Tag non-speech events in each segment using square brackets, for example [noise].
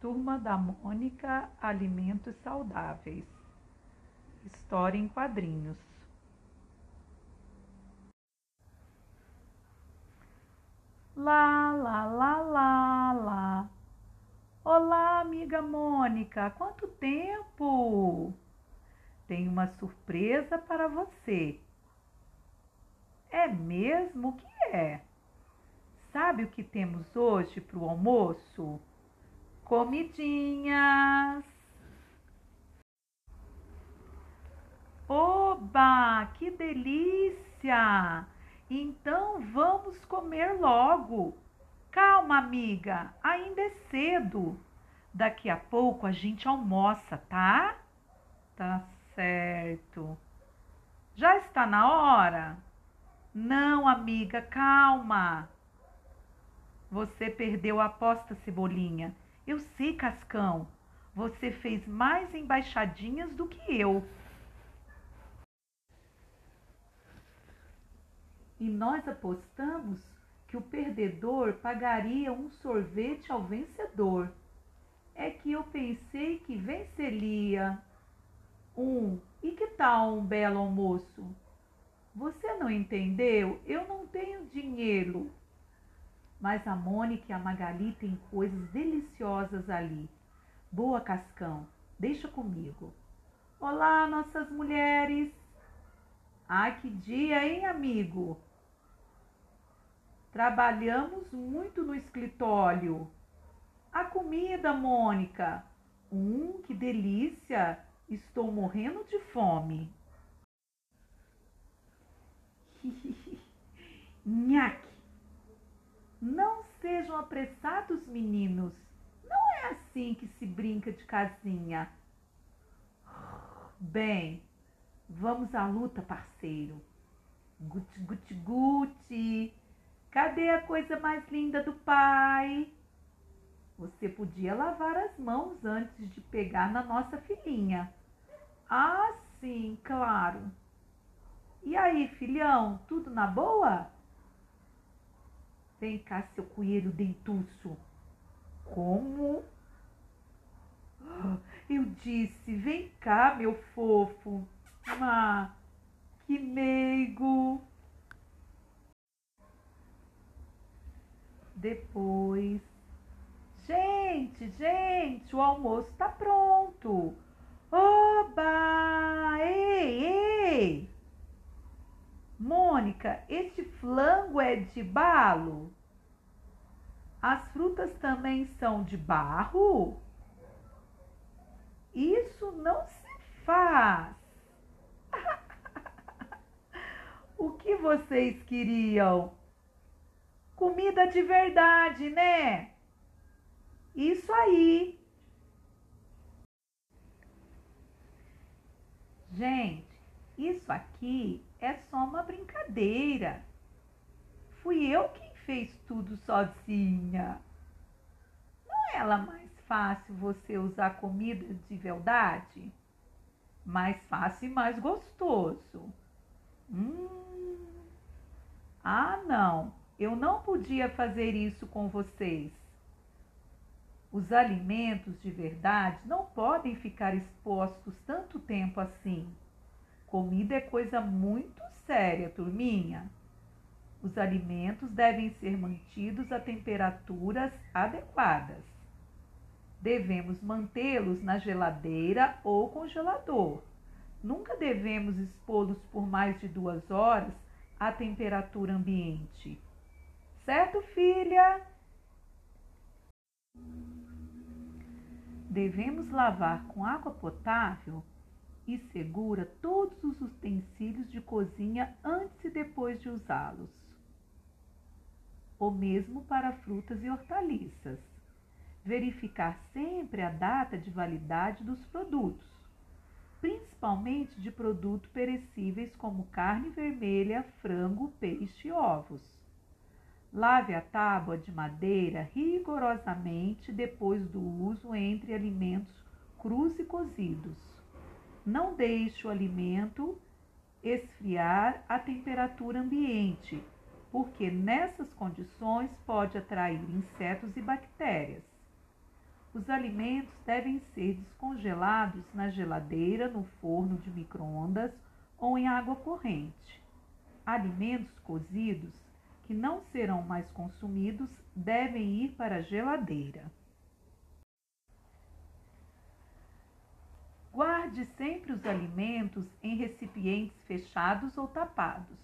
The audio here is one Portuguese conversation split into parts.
Turma da Mônica Alimentos Saudáveis. História em quadrinhos. Lá, lá, lá, lá, lá. Olá, amiga Mônica, quanto tempo! Tenho uma surpresa para você. É mesmo? O que é? Sabe o que temos hoje para o almoço? Comidinhas! Oba, que delícia! Então vamos comer logo. Calma, amiga, ainda é cedo. Daqui a pouco a gente almoça, tá? Tá certo. Já está na hora? Não, amiga, calma. Você perdeu a aposta, Cebolinha. Eu sei, Cascão. Você fez mais embaixadinhas do que eu. E nós apostamos que o perdedor pagaria um sorvete ao vencedor. É que eu pensei que venceria. Um, e que tal um belo almoço? Você não entendeu? Eu não tenho dinheiro. Mas a Mônica e a Magali têm coisas deliciosas ali. Boa, Cascão, deixa comigo. Olá, nossas mulheres. Ai, que dia, hein, amigo? Trabalhamos muito no escritório. A comida, Mônica. Hum, que delícia! Estou morrendo de fome. [laughs] Nhaque! Apressados, meninos. Não é assim que se brinca de casinha. Bem, vamos à luta, parceiro. Guti, guti, guti. Cadê a coisa mais linda do pai? Você podia lavar as mãos antes de pegar na nossa filhinha. Ah, sim, claro. E aí, filhão, tudo na boa? Vem cá, seu coelho dentuço. Como? Eu disse, vem cá, meu fofo. Ah, que meigo. Depois, gente, gente, o almoço está pronto. Oba! Ei, ei! Mônica, este flango é de balo? As frutas também são de barro? Isso não se faz. [laughs] o que vocês queriam? Comida de verdade, né? Isso aí. Gente, isso aqui é só uma brincadeira. Fui eu quem fez tudo sozinha. Não é ela mais fácil você usar comida de verdade? Mais fácil e mais gostoso. Hum. Ah, não. Eu não podia fazer isso com vocês. Os alimentos de verdade não podem ficar expostos tanto tempo assim. Comida é coisa muito séria, turminha. Os alimentos devem ser mantidos a temperaturas adequadas. Devemos mantê-los na geladeira ou congelador. Nunca devemos expô-los por mais de duas horas à temperatura ambiente. Certo, filha? Devemos lavar com água potável e segura todos os utensílios de cozinha antes e depois de usá-los. O mesmo para frutas e hortaliças. Verificar sempre a data de validade dos produtos, principalmente de produtos perecíveis como carne vermelha, frango, peixe e ovos. Lave a tábua de madeira rigorosamente depois do uso entre alimentos crus e cozidos não deixe o alimento esfriar a temperatura ambiente, porque nessas condições pode atrair insetos e bactérias. Os alimentos devem ser descongelados na geladeira, no forno de microondas ou em água corrente. Alimentos cozidos que não serão mais consumidos devem ir para a geladeira. Guarde sempre os alimentos em recipientes fechados ou tapados.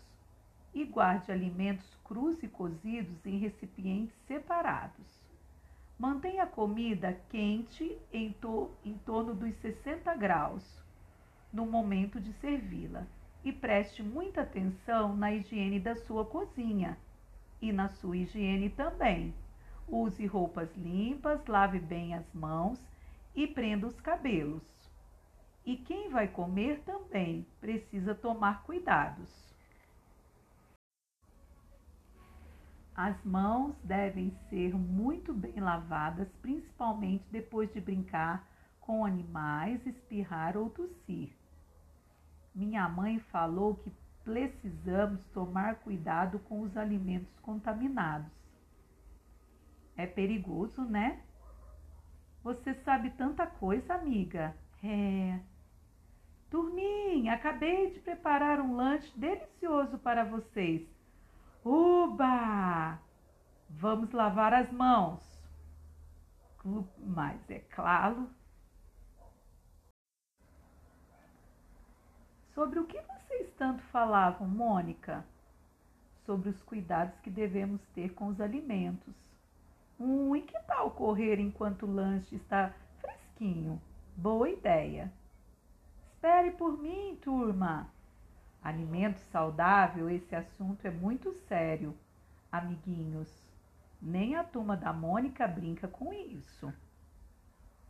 E guarde alimentos crus e cozidos em recipientes separados. Mantenha a comida quente em, to em torno dos 60 graus no momento de servi-la e preste muita atenção na higiene da sua cozinha e na sua higiene também. Use roupas limpas, lave bem as mãos e prenda os cabelos. E quem vai comer também precisa tomar cuidados. As mãos devem ser muito bem lavadas, principalmente depois de brincar com animais, espirrar ou tossir. Minha mãe falou que precisamos tomar cuidado com os alimentos contaminados. É perigoso, né? Você sabe tanta coisa, amiga. É. Turminha, acabei de preparar um lanche delicioso para vocês. Uba! Vamos lavar as mãos. Mas é claro. Sobre o que vocês tanto falavam, Mônica? Sobre os cuidados que devemos ter com os alimentos. Hum, e que tal correr enquanto o lanche está fresquinho? Boa ideia. Espere por mim, turma. Alimento saudável, esse assunto é muito sério, amiguinhos. Nem a turma da Mônica brinca com isso.